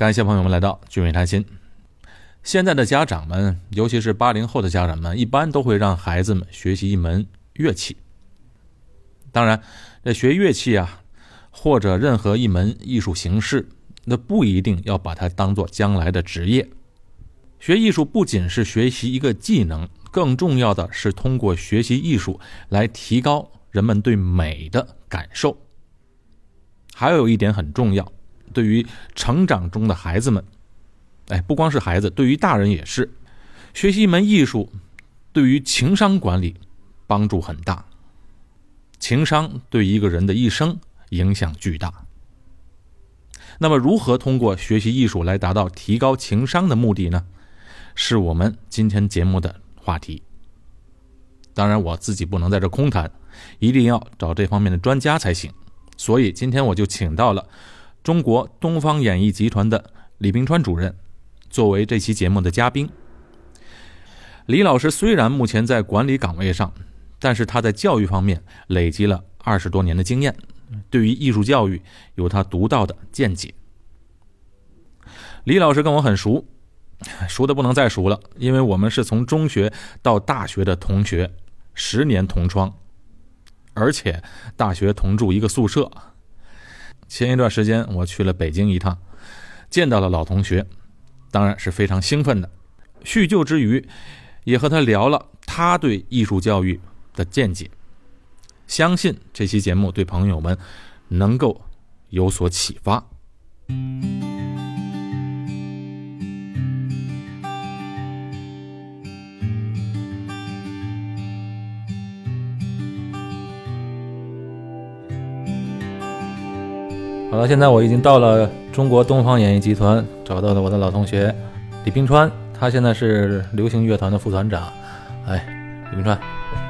感谢朋友们来到聚美谈心。现在的家长们，尤其是八零后的家长们，一般都会让孩子们学习一门乐器。当然，这学乐器啊，或者任何一门艺术形式，那不一定要把它当做将来的职业。学艺术不仅是学习一个技能，更重要的是通过学习艺术来提高人们对美的感受。还有一点很重要。对于成长中的孩子们，哎，不光是孩子，对于大人也是，学习一门艺术，对于情商管理帮助很大。情商对一个人的一生影响巨大。那么，如何通过学习艺术来达到提高情商的目的呢？是我们今天节目的话题。当然，我自己不能在这空谈，一定要找这方面的专家才行。所以，今天我就请到了。中国东方演艺集团的李冰川主任，作为这期节目的嘉宾。李老师虽然目前在管理岗位上，但是他在教育方面累积了二十多年的经验，对于艺术教育有他独到的见解。李老师跟我很熟，熟的不能再熟了，因为我们是从中学到大学的同学，十年同窗，而且大学同住一个宿舍。前一段时间我去了北京一趟，见到了老同学，当然是非常兴奋的。叙旧之余，也和他聊了他对艺术教育的见解。相信这期节目对朋友们能够有所启发。好了，现在我已经到了中国东方演艺集团，找到了我的老同学李冰川，他现在是流行乐团的副团长。哎，李冰川，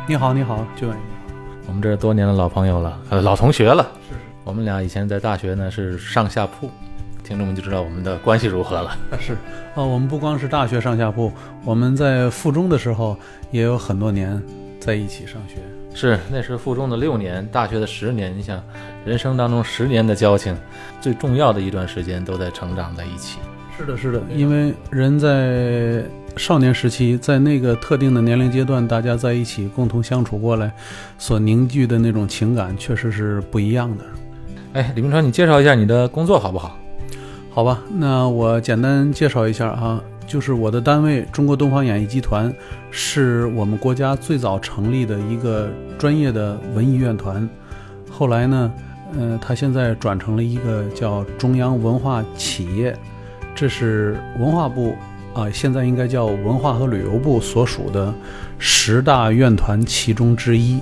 你好，你好，就我们这多年的老朋友了，呃，老同学了。是，我们俩以前在大学呢是上下铺，听众们就知道我们的关系如何了。是，哦，我们不光是大学上下铺，我们在附中的时候也有很多年在一起上学。是，那是附中的六年，大学的十年。你想，人生当中十年的交情，最重要的一段时间都在成长在一起。是的，是的，因为人在少年时期，在那个特定的年龄阶段，大家在一起共同相处过来，所凝聚的那种情感，确实是不一样的。哎，李明川，你介绍一下你的工作好不好？好吧，那我简单介绍一下啊。就是我的单位中国东方演艺集团，是我们国家最早成立的一个专业的文艺院团。后来呢，呃，它现在转成了一个叫中央文化企业，这是文化部啊，现在应该叫文化和旅游部所属的十大院团其中之一。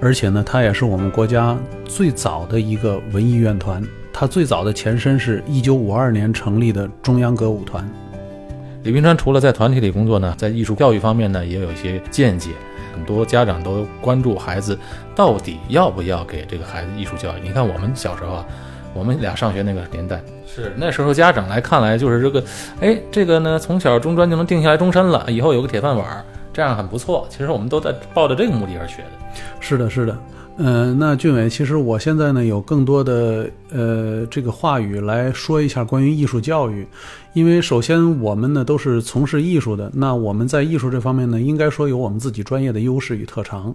而且呢，它也是我们国家最早的一个文艺院团。它最早的前身是一九五二年成立的中央歌舞团。李冰川除了在团体里工作呢，在艺术教育方面呢也有一些见解。很多家长都关注孩子到底要不要给这个孩子艺术教育。你看我们小时候啊，我们俩上学那个年代，是那时候家长来看来就是这个，哎，这个呢从小中专就能定下来终身了，以后有个铁饭碗，这样很不错。其实我们都在抱着这个目的而学的。是的，是的。嗯，那俊伟，其实我现在呢有更多的呃这个话语来说一下关于艺术教育，因为首先我们呢都是从事艺术的，那我们在艺术这方面呢应该说有我们自己专业的优势与特长。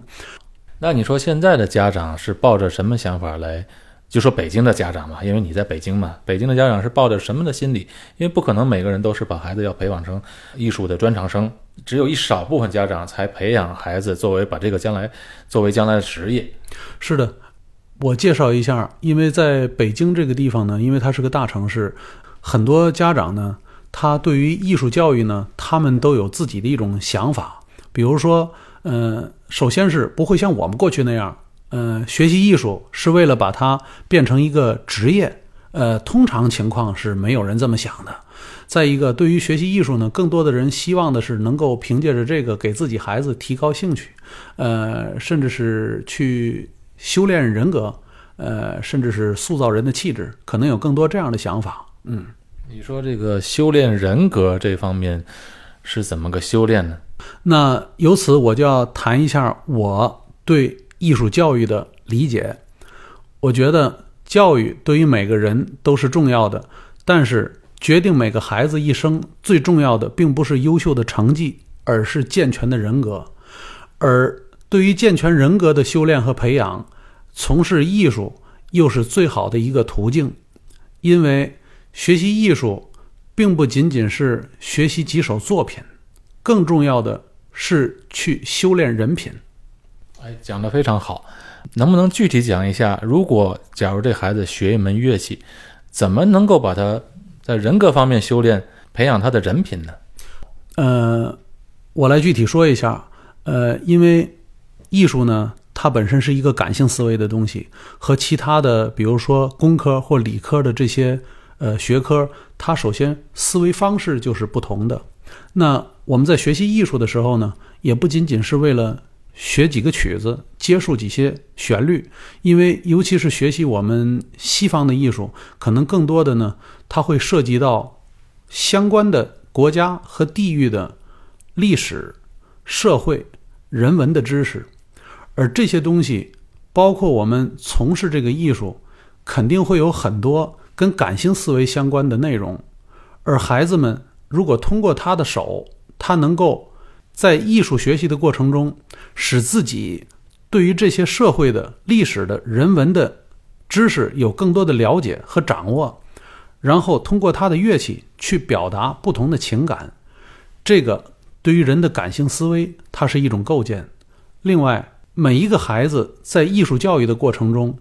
那你说现在的家长是抱着什么想法来？就说北京的家长嘛，因为你在北京嘛，北京的家长是抱着什么的心理？因为不可能每个人都是把孩子要培养成艺术的专长生，只有一少部分家长才培养孩子作为把这个将来作为将来的职业。是的，我介绍一下，因为在北京这个地方呢，因为它是个大城市，很多家长呢，他对于艺术教育呢，他们都有自己的一种想法，比如说，嗯，首先是不会像我们过去那样。嗯，学习艺术是为了把它变成一个职业，呃，通常情况是没有人这么想的。再一个，对于学习艺术呢，更多的人希望的是能够凭借着这个给自己孩子提高兴趣，呃，甚至是去修炼人格，呃，甚至是塑造人的气质，可能有更多这样的想法。嗯，你说这个修炼人格这方面是怎么个修炼呢？那由此我就要谈一下我对。艺术教育的理解，我觉得教育对于每个人都是重要的，但是决定每个孩子一生最重要的，并不是优秀的成绩，而是健全的人格。而对于健全人格的修炼和培养，从事艺术又是最好的一个途径。因为学习艺术，并不仅仅是学习几首作品，更重要的是去修炼人品。哎，讲得非常好。能不能具体讲一下，如果假如这孩子学一门乐器，怎么能够把他在人格方面修炼，培养他的人品呢？呃，我来具体说一下。呃，因为艺术呢，它本身是一个感性思维的东西，和其他的，比如说工科或理科的这些呃学科，它首先思维方式就是不同的。那我们在学习艺术的时候呢，也不仅仅是为了。学几个曲子，接触几些旋律，因为尤其是学习我们西方的艺术，可能更多的呢，它会涉及到相关的国家和地域的历史、社会、人文的知识，而这些东西，包括我们从事这个艺术，肯定会有很多跟感性思维相关的内容，而孩子们如果通过他的手，他能够。在艺术学习的过程中，使自己对于这些社会的历史的人文的知识有更多的了解和掌握，然后通过他的乐器去表达不同的情感，这个对于人的感性思维，它是一种构建。另外，每一个孩子在艺术教育的过程中，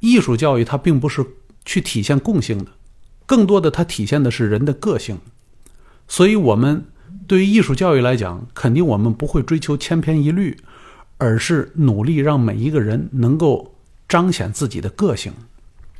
艺术教育它并不是去体现共性的，更多的它体现的是人的个性，所以我们。对于艺术教育来讲，肯定我们不会追求千篇一律，而是努力让每一个人能够彰显自己的个性。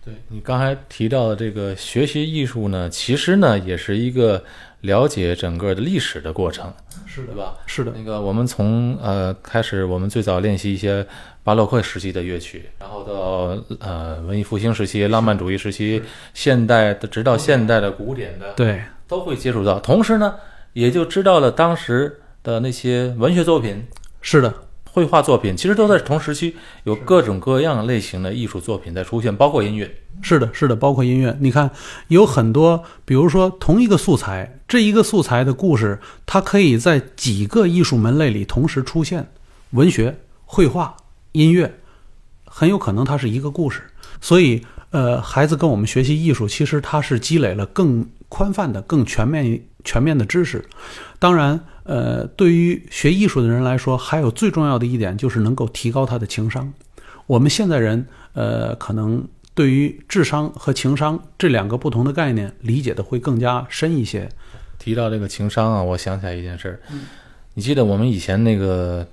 对你刚才提到的这个学习艺术呢，其实呢也是一个了解整个的历史的过程，是的吧？是的。那个我们从呃开始，我们最早练习一些巴洛克时期的乐曲，然后到呃文艺复兴时期、浪漫主义时期、现代的，直到现代的古典的，对，都会接触到。同时呢。也就知道了当时的那些文学作品，是的，绘画作品，其实都在同时期有各种各样类型的艺术作品在出现，包括音乐。是的，是的，包括音乐。你看，有很多，比如说同一个素材，这一个素材的故事，它可以在几个艺术门类里同时出现，文学、绘画、音乐，很有可能它是一个故事。所以，呃，孩子跟我们学习艺术，其实他是积累了更宽泛的、更全面。全面的知识，当然，呃，对于学艺术的人来说，还有最重要的一点就是能够提高他的情商。我们现在人，呃，可能对于智商和情商这两个不同的概念理解的会更加深一些。提到这个情商啊，我想起来一件事儿，你记得我们以前那个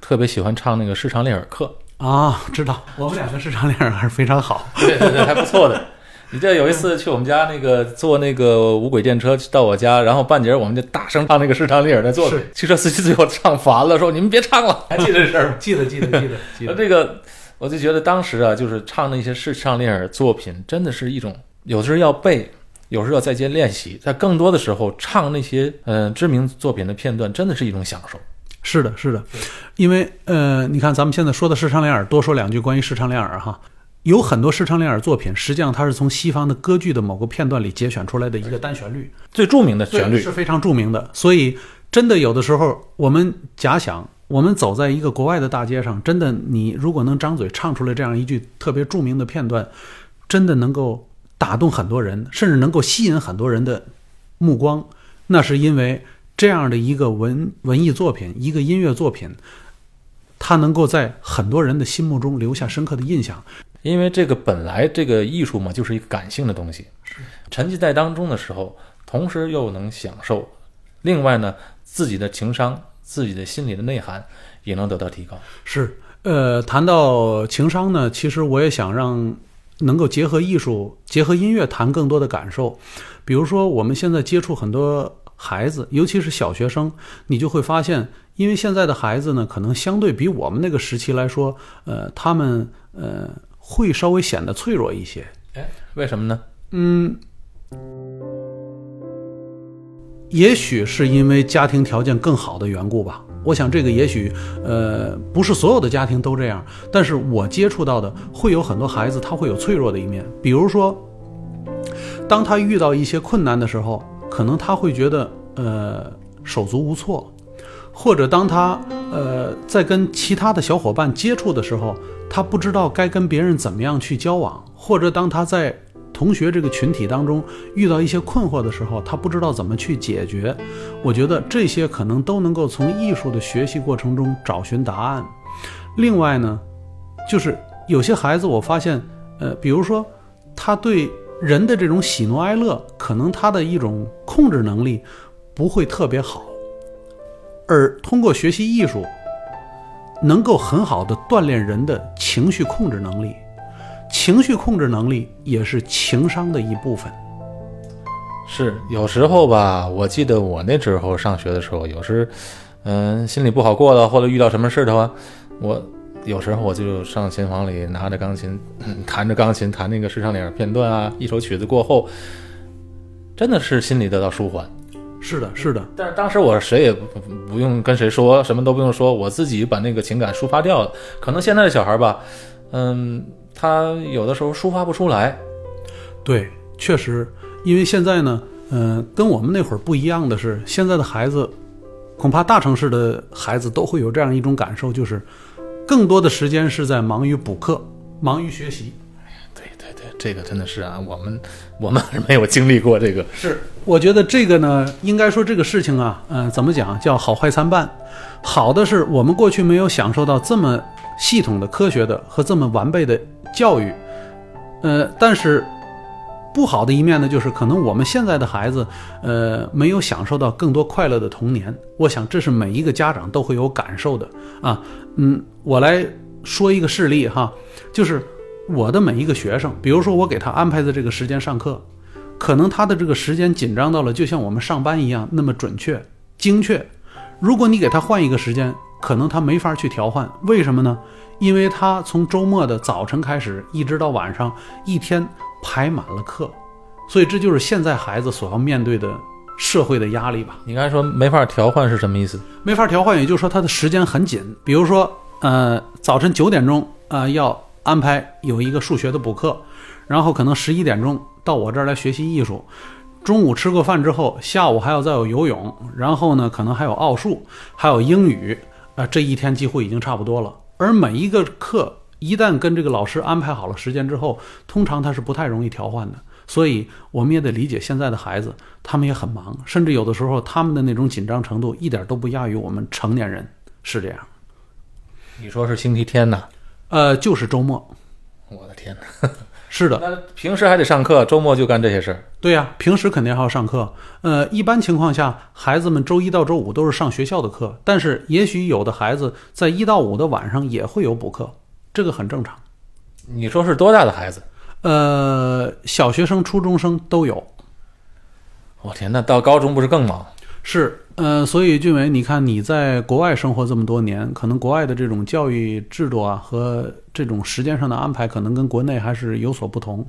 特别喜欢唱那个视唱练耳课啊？知道，我们两个视唱练耳还是非常好，对对对，还不错的。你这有一次去我们家那个坐那个无轨电车到我家，然后半截我们就大声唱那个视唱练耳的作品。汽车司机最后唱烦了，说你们别唱了。还记得这事儿吗？记得记得记得记得。这个我就觉得当时啊，就是唱那些视唱练耳作品，真的是一种有时候要背，有时候要在街练习。在更多的时候，唱那些嗯知名作品的片段，真的是一种享受。是的，是的，因为呃，你看咱们现在说的视唱练耳，多说两句关于视唱练耳哈。有很多视唱练耳作品，实际上它是从西方的歌剧的某个片段里节选出来的一个单旋律，最著名的旋律是非常著名的。所以，真的有的时候，我们假想，我们走在一个国外的大街上，真的，你如果能张嘴唱出来这样一句特别著名的片段，真的能够打动很多人，甚至能够吸引很多人的目光。那是因为这样的一个文文艺作品，一个音乐作品，它能够在很多人的心目中留下深刻的印象。因为这个本来这个艺术嘛，就是一个感性的东西，沉浸在当中的时候，同时又能享受，另外呢，自己的情商、自己的心理的内涵也能得到提高。是，呃，谈到情商呢，其实我也想让能够结合艺术、结合音乐谈更多的感受。比如说，我们现在接触很多孩子，尤其是小学生，你就会发现，因为现在的孩子呢，可能相对比我们那个时期来说，呃，他们呃。会稍微显得脆弱一些，哎，为什么呢？嗯，也许是因为家庭条件更好的缘故吧。我想这个也许，呃，不是所有的家庭都这样，但是我接触到的会有很多孩子他会有脆弱的一面，比如说。当他遇到一些困难的时候，可能他会觉得呃手足无措，或者当他呃在跟其他的小伙伴接触的时候，他不知道该跟别人怎么样去交往，或者当他在同学这个群体当中遇到一些困惑的时候，他不知道怎么去解决。我觉得这些可能都能够从艺术的学习过程中找寻答案。另外呢，就是有些孩子，我发现，呃，比如说他对人的这种喜怒哀乐，可能他的一种控制能力不会特别好，而通过学习艺术，能够很好的锻炼人的情绪控制能力。情绪控制能力也是情商的一部分。是有时候吧，我记得我那时候上学的时候，有时，嗯，心里不好过了，或者遇到什么事的话，我有时候我就上琴房里拿着钢琴，弹着钢琴弹那个市场脸片段啊，一首曲子过后，真的是心里得到舒缓。是的，是的。但是当时我谁也不不用跟谁说，什么都不用说，我自己把那个情感抒发掉了。可能现在的小孩吧，嗯。他有的时候抒发不出来，对，确实，因为现在呢，嗯，跟我们那会儿不一样的是，现在的孩子，恐怕大城市的孩子都会有这样一种感受，就是更多的时间是在忙于补课，忙于学习。对对对，这个真的是啊，我们 我们还是没有经历过这个。是，我觉得这个呢，应该说这个事情啊，嗯，怎么讲，叫好坏参半。好的是我们过去没有享受到这么系统的科学的和这么完备的。教育，呃，但是不好的一面呢，就是可能我们现在的孩子，呃，没有享受到更多快乐的童年。我想这是每一个家长都会有感受的啊。嗯，我来说一个事例哈，就是我的每一个学生，比如说我给他安排的这个时间上课，可能他的这个时间紧张到了，就像我们上班一样那么准确、精确。如果你给他换一个时间，可能他没法去调换。为什么呢？因为他从周末的早晨开始，一直到晚上，一天排满了课，所以这就是现在孩子所要面对的社会的压力吧。你刚才说没法调换是什么意思？没法调换，也就是说他的时间很紧。比如说，呃，早晨九点钟呃要安排有一个数学的补课，然后可能十一点钟到我这儿来学习艺术，中午吃过饭之后，下午还要再有游泳，然后呢可能还有奥数，还有英语，啊，这一天几乎已经差不多了。而每一个课一旦跟这个老师安排好了时间之后，通常他是不太容易调换的。所以我们也得理解现在的孩子，他们也很忙，甚至有的时候他们的那种紧张程度一点都不亚于我们成年人，是这样。你说是星期天呢？呃，就是周末。我的天哪！是的，那平时还得上课，周末就干这些事儿。对呀，平时肯定还要上课。呃，一般情况下，孩子们周一到周五都是上学校的课，但是也许有的孩子在一到五的晚上也会有补课，这个很正常。你说是多大的孩子？呃，小学生、初中生都有。我天，那到高中不是更忙？是。呃，所以俊伟，你看你在国外生活这么多年，可能国外的这种教育制度啊和这种时间上的安排，可能跟国内还是有所不同。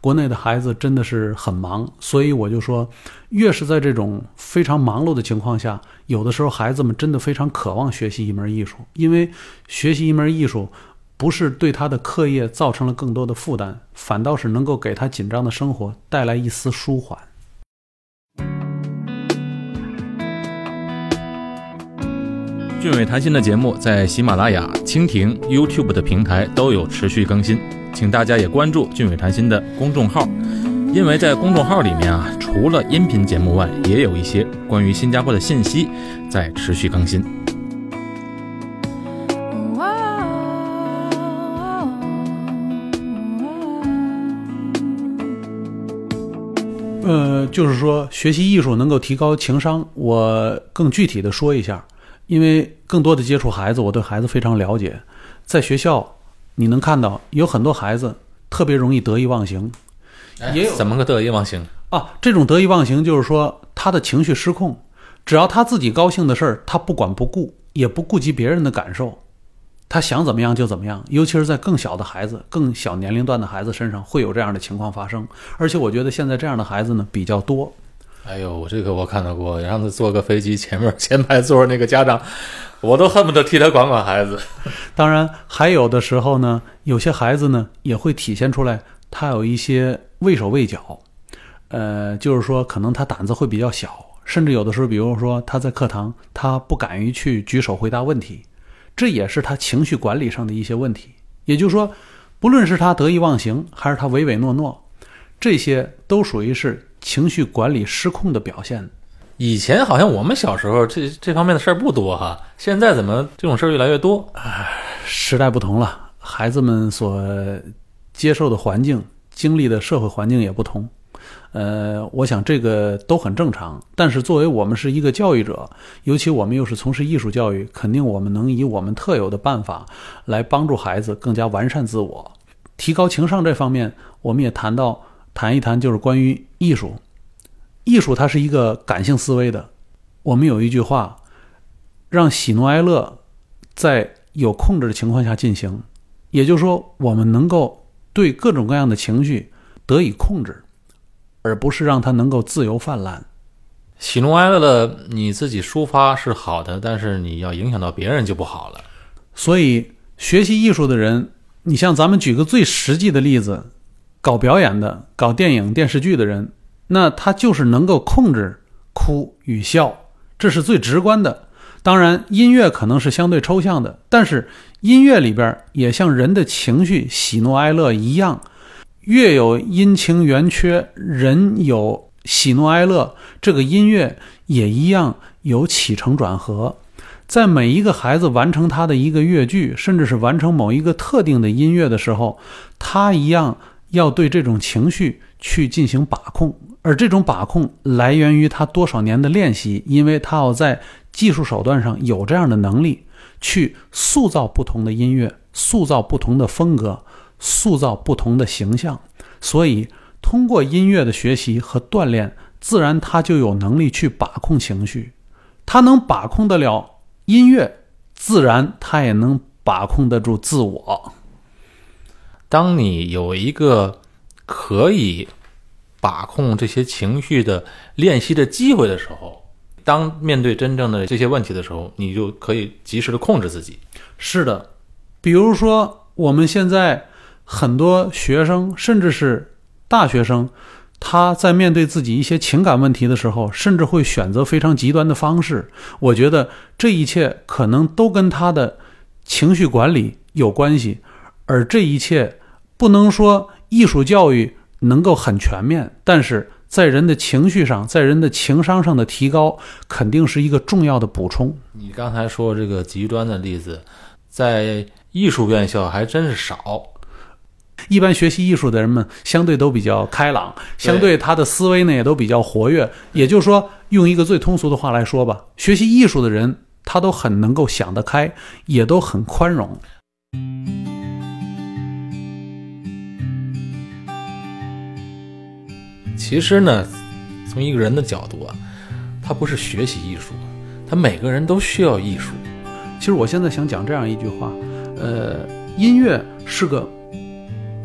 国内的孩子真的是很忙，所以我就说，越是在这种非常忙碌的情况下，有的时候孩子们真的非常渴望学习一门艺术，因为学习一门艺术不是对他的课业造成了更多的负担，反倒是能够给他紧张的生活带来一丝舒缓。俊伟谈心的节目在喜马拉雅、蜻蜓、YouTube 的平台都有持续更新，请大家也关注俊伟谈心的公众号，因为在公众号里面啊，除了音频节目外，也有一些关于新加坡的信息在持续更新。呃，就是说学习艺术能够提高情商，我更具体的说一下。因为更多的接触孩子，我对孩子非常了解。在学校，你能看到有很多孩子特别容易得意忘形，也有怎么个得意忘形啊？这种得意忘形就是说他的情绪失控，只要他自己高兴的事儿，他不管不顾，也不顾及别人的感受，他想怎么样就怎么样。尤其是在更小的孩子、更小年龄段的孩子身上，会有这样的情况发生。而且我觉得现在这样的孩子呢比较多。哎呦，这个我看到过，让他坐个飞机，前面 前排座那个家长，我都恨不得替他管管孩子。当然，还有的时候呢，有些孩子呢也会体现出来，他有一些畏手畏脚。呃，就是说可能他胆子会比较小，甚至有的时候，比如说他在课堂，他不敢于去举手回答问题，这也是他情绪管理上的一些问题。也就是说，不论是他得意忘形，还是他唯唯诺诺，这些都属于是情绪管理失控的表现。以前好像我们小时候这这方面的事儿不多哈，现在怎么这种事儿越来越多？时代不同了，孩子们所接受的环境、经历的社会环境也不同。呃，我想这个都很正常。但是作为我们是一个教育者，尤其我们又是从事艺术教育，肯定我们能以我们特有的办法来帮助孩子更加完善自我、提高情商。这方面我们也谈到谈一谈，就是关于艺术。艺术它是一个感性思维的。我们有一句话，让喜怒哀乐在有控制的情况下进行，也就是说，我们能够对各种各样的情绪得以控制，而不是让它能够自由泛滥。喜怒哀乐的你自己抒发是好的，但是你要影响到别人就不好了。所以，学习艺术的人，你像咱们举个最实际的例子，搞表演的、搞电影电视剧的人。那他就是能够控制哭与笑，这是最直观的。当然，音乐可能是相对抽象的，但是音乐里边也像人的情绪喜怒哀乐一样，月有阴晴圆缺，人有喜怒哀乐，这个音乐也一样有起承转合。在每一个孩子完成他的一个乐句，甚至是完成某一个特定的音乐的时候，他一样要对这种情绪去进行把控。而这种把控来源于他多少年的练习，因为他要在技术手段上有这样的能力，去塑造不同的音乐，塑造不同的风格，塑造不同的形象。所以，通过音乐的学习和锻炼，自然他就有能力去把控情绪。他能把控得了音乐，自然他也能把控得住自我。当你有一个可以。把控这些情绪的练习的机会的时候，当面对真正的这些问题的时候，你就可以及时的控制自己。是的，比如说我们现在很多学生，甚至是大学生，他在面对自己一些情感问题的时候，甚至会选择非常极端的方式。我觉得这一切可能都跟他的情绪管理有关系，而这一切不能说艺术教育。能够很全面，但是在人的情绪上，在人的情商上的提高，肯定是一个重要的补充。你刚才说这个极端的例子，在艺术院校还真是少。一般学习艺术的人们相对都比较开朗，相对他的思维呢也都比较活跃。也就是说，用一个最通俗的话来说吧，学习艺术的人他都很能够想得开，也都很宽容。其实呢，从一个人的角度啊，他不是学习艺术，他每个人都需要艺术。其实我现在想讲这样一句话，呃，音乐是个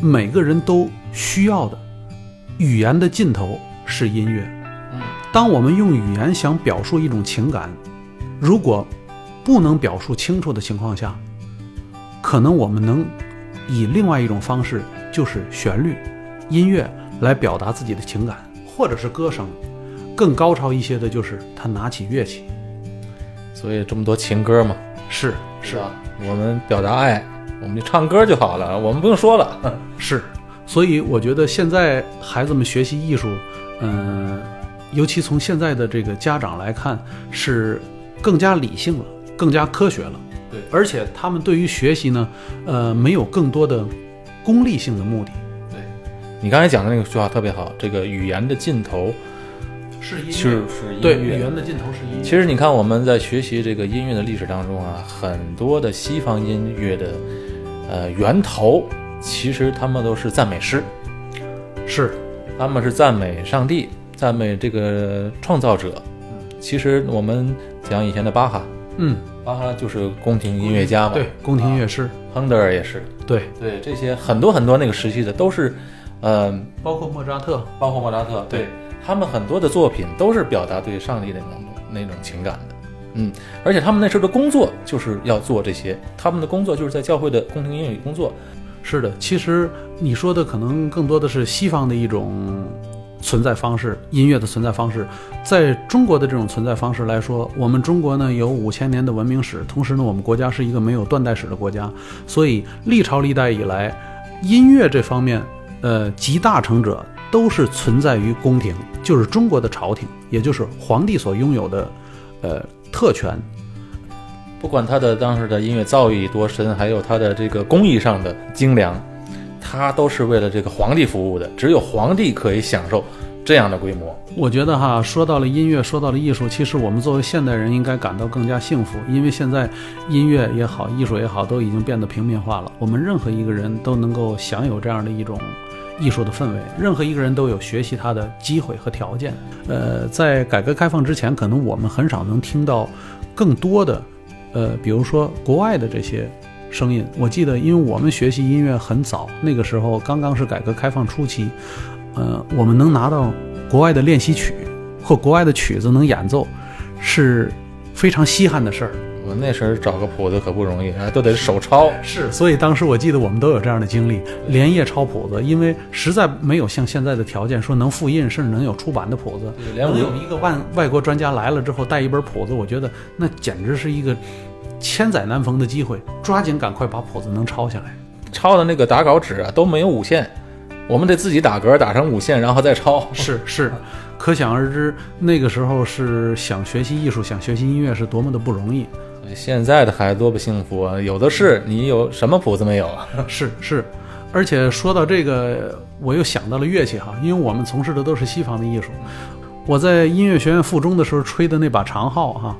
每个人都需要的，语言的尽头是音乐。当我们用语言想表述一种情感，如果不能表述清楚的情况下，可能我们能以另外一种方式，就是旋律、音乐。来表达自己的情感，或者是歌声，更高超一些的就是他拿起乐器。所以这么多情歌嘛，是是啊，我们表达爱，我们就唱歌就好了，我们不用说了。是，所以我觉得现在孩子们学习艺术，嗯，尤其从现在的这个家长来看，是更加理性了，更加科学了。对，而且他们对于学习呢，呃，没有更多的功利性的目的。你刚才讲的那个句话特别好，这个语言的尽头是音乐，是对，语言的尽头是音乐。其实你看我们在学习这个音乐的历史当中啊，很多的西方音乐的呃源头，其实他们都是赞美诗，是，他们是赞美上帝，赞美这个创造者。其实我们讲以前的巴哈，嗯，巴哈就是宫廷音乐家嘛，对，宫廷乐师，亨德尔也是，对对，这些很多很多那个时期的都是。嗯，包括莫扎特，包括莫扎特，对他们很多的作品都是表达对上帝的那种那种情感的，嗯，而且他们那时候的工作就是要做这些，他们的工作就是在教会的宫廷音乐里工作。是的，其实你说的可能更多的是西方的一种存在方式，音乐的存在方式，在中国的这种存在方式来说，我们中国呢有五千年的文明史，同时呢，我们国家是一个没有断代史的国家，所以历朝历代以来，音乐这方面，呃，集大成者都是存在于宫廷，就是中国的朝廷，也就是皇帝所拥有的，呃，特权。不管他的当时的音乐造诣多深，还有他的这个工艺上的精良，他都是为了这个皇帝服务的。只有皇帝可以享受这样的规模。我觉得哈，说到了音乐，说到了艺术，其实我们作为现代人应该感到更加幸福，因为现在音乐也好，艺术也好，都已经变得平民化了。我们任何一个人都能够享有这样的一种艺术的氛围，任何一个人都有学习它的机会和条件。呃，在改革开放之前，可能我们很少能听到更多的。呃，比如说国外的这些声音，我记得，因为我们学习音乐很早，那个时候刚刚是改革开放初期，呃，我们能拿到国外的练习曲或国外的曲子能演奏，是非常稀罕的事儿。我那时候找个谱子可不容易啊，都得手抄。是，所以当时我记得我们都有这样的经历，连夜抄谱子，因为实在没有像现在的条件说能复印，甚至能有出版的谱子。能有一个外外国专家来了之后带一本谱子，我觉得那简直是一个千载难逢的机会，抓紧赶快把谱子能抄下来。抄的那个打稿纸啊都没有五线，我们得自己打格打成五线，然后再抄。是是，可想而知那个时候是想学习艺术、想学习音乐是多么的不容易。现在的孩子多不幸福啊！有的是，你有什么谱子没有啊？是是，而且说到这个，我又想到了乐器哈，因为我们从事的都是西方的艺术。我在音乐学院附中的时候吹的那把长号哈，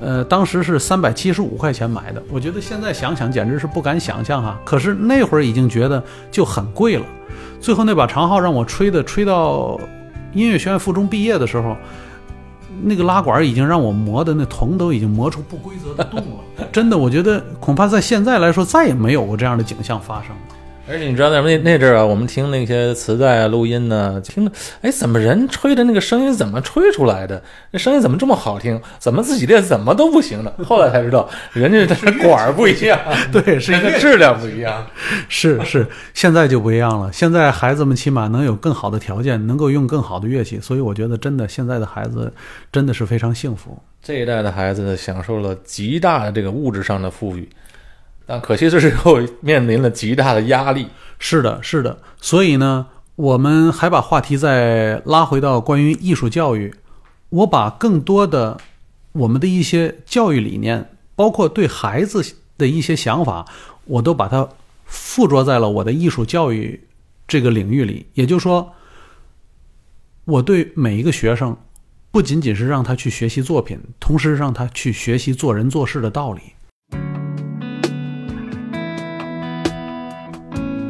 呃，当时是三百七十五块钱买的。我觉得现在想想简直是不敢想象哈，可是那会儿已经觉得就很贵了。最后那把长号让我吹的，吹到音乐学院附中毕业的时候。那个拉管已经让我磨的那铜都已经磨出不规则的洞了，真的，我觉得恐怕在现在来说再也没有过这样的景象发生了。而且你知道那那那阵儿啊，我们听那些磁带啊、录音呢，听着，哎，怎么人吹的那个声音怎么吹出来的？那声音怎么这么好听？怎么自己练怎么都不行呢？后来才知道，人家的管儿不一样，对，是一个质量不一样。是是，现在就不一样了。现在孩子们起码能有更好的条件，能够用更好的乐器，所以我觉得真的现在的孩子真的是非常幸福。这一代的孩子享受了极大的这个物质上的富裕。但可惜这时候面临了极大的压力。是的，是的。所以呢，我们还把话题再拉回到关于艺术教育。我把更多的我们的一些教育理念，包括对孩子的一些想法，我都把它附着在了我的艺术教育这个领域里。也就是说，我对每一个学生，不仅仅是让他去学习作品，同时让他去学习做人做事的道理。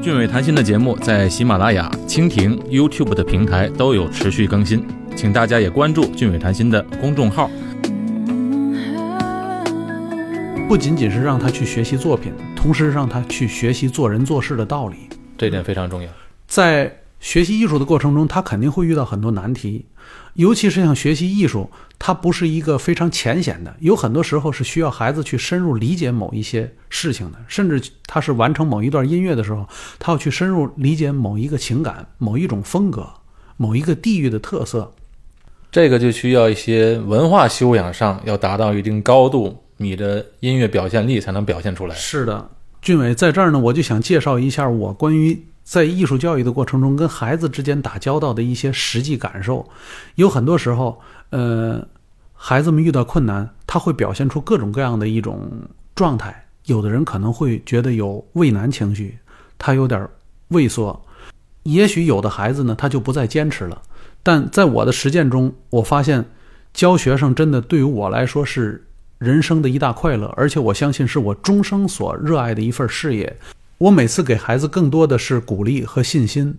俊伟谈心的节目在喜马拉雅、蜻蜓、YouTube 的平台都有持续更新，请大家也关注俊伟谈心的公众号。不仅仅是让他去学习作品，同时让他去学习做人做事的道理，这点非常重要。在学习艺术的过程中，他肯定会遇到很多难题。尤其是像学习艺术，它不是一个非常浅显的，有很多时候是需要孩子去深入理解某一些事情的，甚至他是完成某一段音乐的时候，他要去深入理解某一个情感、某一种风格、某一个地域的特色。这个就需要一些文化修养上要达到一定高度，你的音乐表现力才能表现出来。是的，俊伟在这儿呢，我就想介绍一下我关于。在艺术教育的过程中，跟孩子之间打交道的一些实际感受，有很多时候，呃，孩子们遇到困难，他会表现出各种各样的一种状态。有的人可能会觉得有畏难情绪，他有点畏缩；也许有的孩子呢，他就不再坚持了。但在我的实践中，我发现教学生真的对于我来说是人生的一大快乐，而且我相信是我终生所热爱的一份事业。我每次给孩子更多的是鼓励和信心，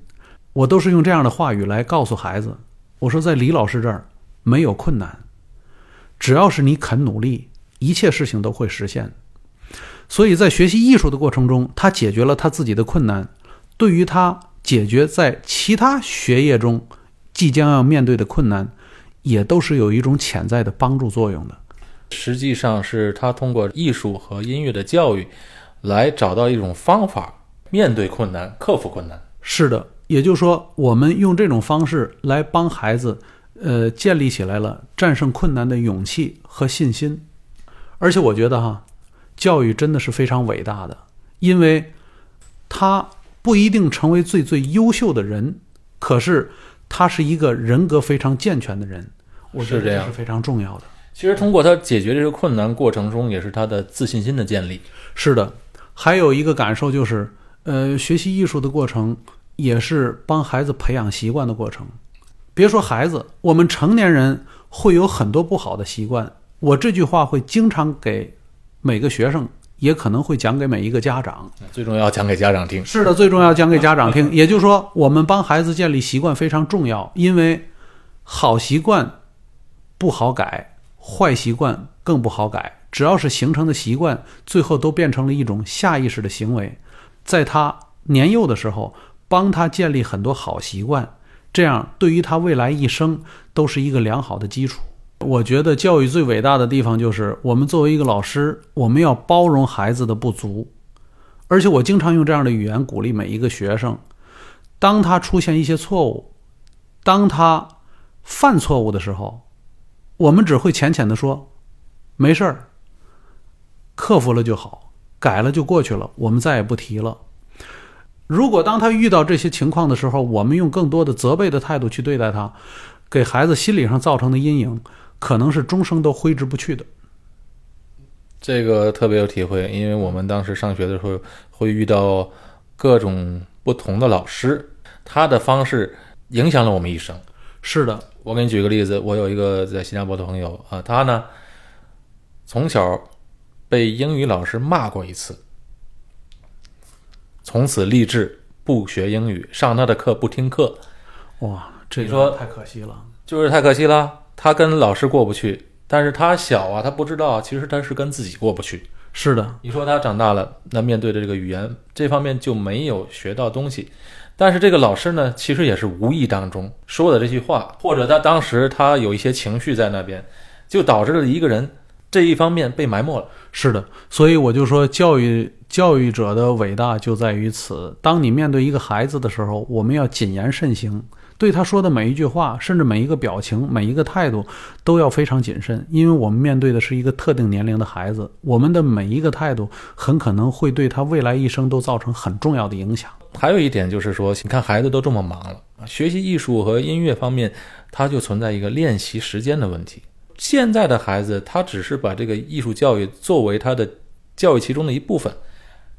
我都是用这样的话语来告诉孩子：“我说，在李老师这儿没有困难，只要是你肯努力，一切事情都会实现。”所以在学习艺术的过程中，他解决了他自己的困难，对于他解决在其他学业中即将要面对的困难，也都是有一种潜在的帮助作用的。实际上是他通过艺术和音乐的教育。来找到一种方法面对困难、克服困难。是的，也就是说，我们用这种方式来帮孩子，呃，建立起来了战胜困难的勇气和信心。而且我觉得哈，教育真的是非常伟大的，因为他不一定成为最最优秀的人，可是他是一个人格非常健全的人。我觉得是这样是非常重要的。其实通过他解决这个困难过程中，也是他的自信心的建立。是的，还有一个感受就是，呃，学习艺术的过程也是帮孩子培养习惯的过程。别说孩子，我们成年人会有很多不好的习惯。我这句话会经常给每个学生，也可能会讲给每一个家长。最重要讲给家长听。是的，最重要讲给家长听。也就是说，我们帮孩子建立习惯非常重要，因为好习惯不好改，坏习惯更不好改。只要是形成的习惯，最后都变成了一种下意识的行为。在他年幼的时候，帮他建立很多好习惯，这样对于他未来一生都是一个良好的基础。我觉得教育最伟大的地方就是，我们作为一个老师，我们要包容孩子的不足，而且我经常用这样的语言鼓励每一个学生：当他出现一些错误，当他犯错误的时候，我们只会浅浅的说：“没事儿，克服了就好，改了就过去了，我们再也不提了。”如果当他遇到这些情况的时候，我们用更多的责备的态度去对待他，给孩子心理上造成的阴影，可能是终生都挥之不去的。这个特别有体会，因为我们当时上学的时候会遇到各种不同的老师，他的方式影响了我们一生。是的，我给你举个例子，我有一个在新加坡的朋友啊，他呢从小被英语老师骂过一次，从此立志不学英语，上他的课不听课，哇，这你说太可惜了。就是太可惜了。他跟老师过不去，但是他小啊，他不知道，其实他是跟自己过不去。是的，你说他长大了，那面对的这个语言这方面就没有学到东西。但是这个老师呢，其实也是无意当中说的这句话，或者他当时他有一些情绪在那边，就导致了一个人这一方面被埋没了。是的，所以我就说，教育教育者的伟大就在于此。当你面对一个孩子的时候，我们要谨言慎行，对他说的每一句话，甚至每一个表情、每一个态度，都要非常谨慎，因为我们面对的是一个特定年龄的孩子，我们的每一个态度很可能会对他未来一生都造成很重要的影响。还有一点就是说，你看孩子都这么忙了，学习艺术和音乐方面，他就存在一个练习时间的问题。现在的孩子，他只是把这个艺术教育作为他的教育其中的一部分，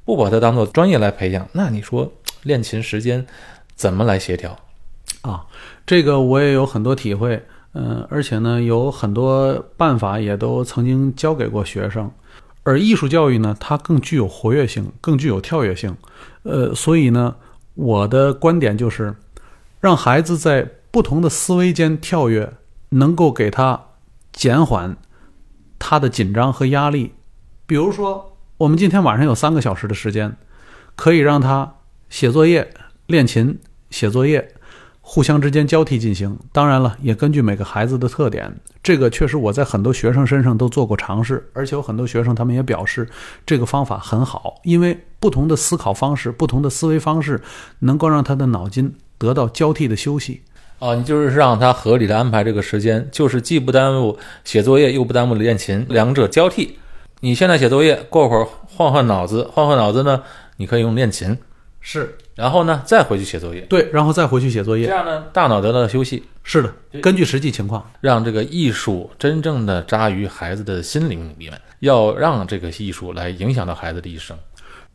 不把它当做专业来培养。那你说练琴时间怎么来协调？啊，这个我也有很多体会，嗯，而且呢，有很多办法也都曾经教给过学生。而艺术教育呢，它更具有活跃性，更具有跳跃性，呃，所以呢，我的观点就是，让孩子在不同的思维间跳跃，能够给他减缓他的紧张和压力。比如说，我们今天晚上有三个小时的时间，可以让他写作业、练琴、写作业。互相之间交替进行，当然了，也根据每个孩子的特点。这个确实我在很多学生身上都做过尝试，而且有很多学生他们也表示这个方法很好，因为不同的思考方式、不同的思维方式，能够让他的脑筋得到交替的休息。啊，你就是让他合理的安排这个时间，就是既不耽误写作业，又不耽误练琴，两者交替。你现在写作业，过会儿换换脑子，换换脑子呢，你可以用练琴，是然后呢再回去写作业。对，然后再回去写作业。这样呢，大脑得到了休息，是的，根据实际情况。让这个艺术真正的扎于孩子的心灵里面，要让这个艺术来影响到孩子的一生。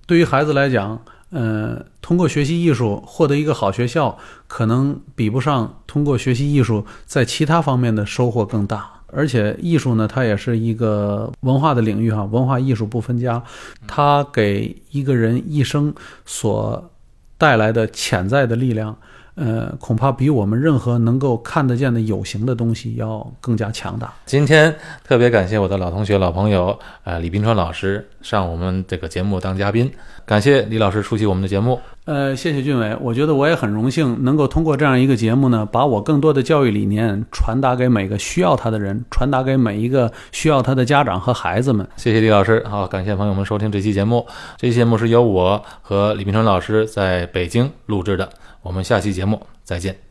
对于孩子来讲，呃，通过学习艺术获得一个好学校，可能比不上通过学习艺术在其他方面的收获更大。而且艺术呢，它也是一个文化的领域哈，文化艺术不分家，它给一个人一生所带来的潜在的力量，呃，恐怕比我们任何能够看得见的有形的东西要更加强大。今天特别感谢我的老同学、老朋友，呃，李冰川老师上我们这个节目当嘉宾，感谢李老师出席我们的节目。呃，谢谢俊伟，我觉得我也很荣幸能够通过这样一个节目呢，把我更多的教育理念传达给每个需要他的人，传达给每一个需要他的家长和孩子们。谢谢李老师，好，感谢朋友们收听这期节目。这期节目是由我和李冰川老师在北京录制的。我们下期节目再见。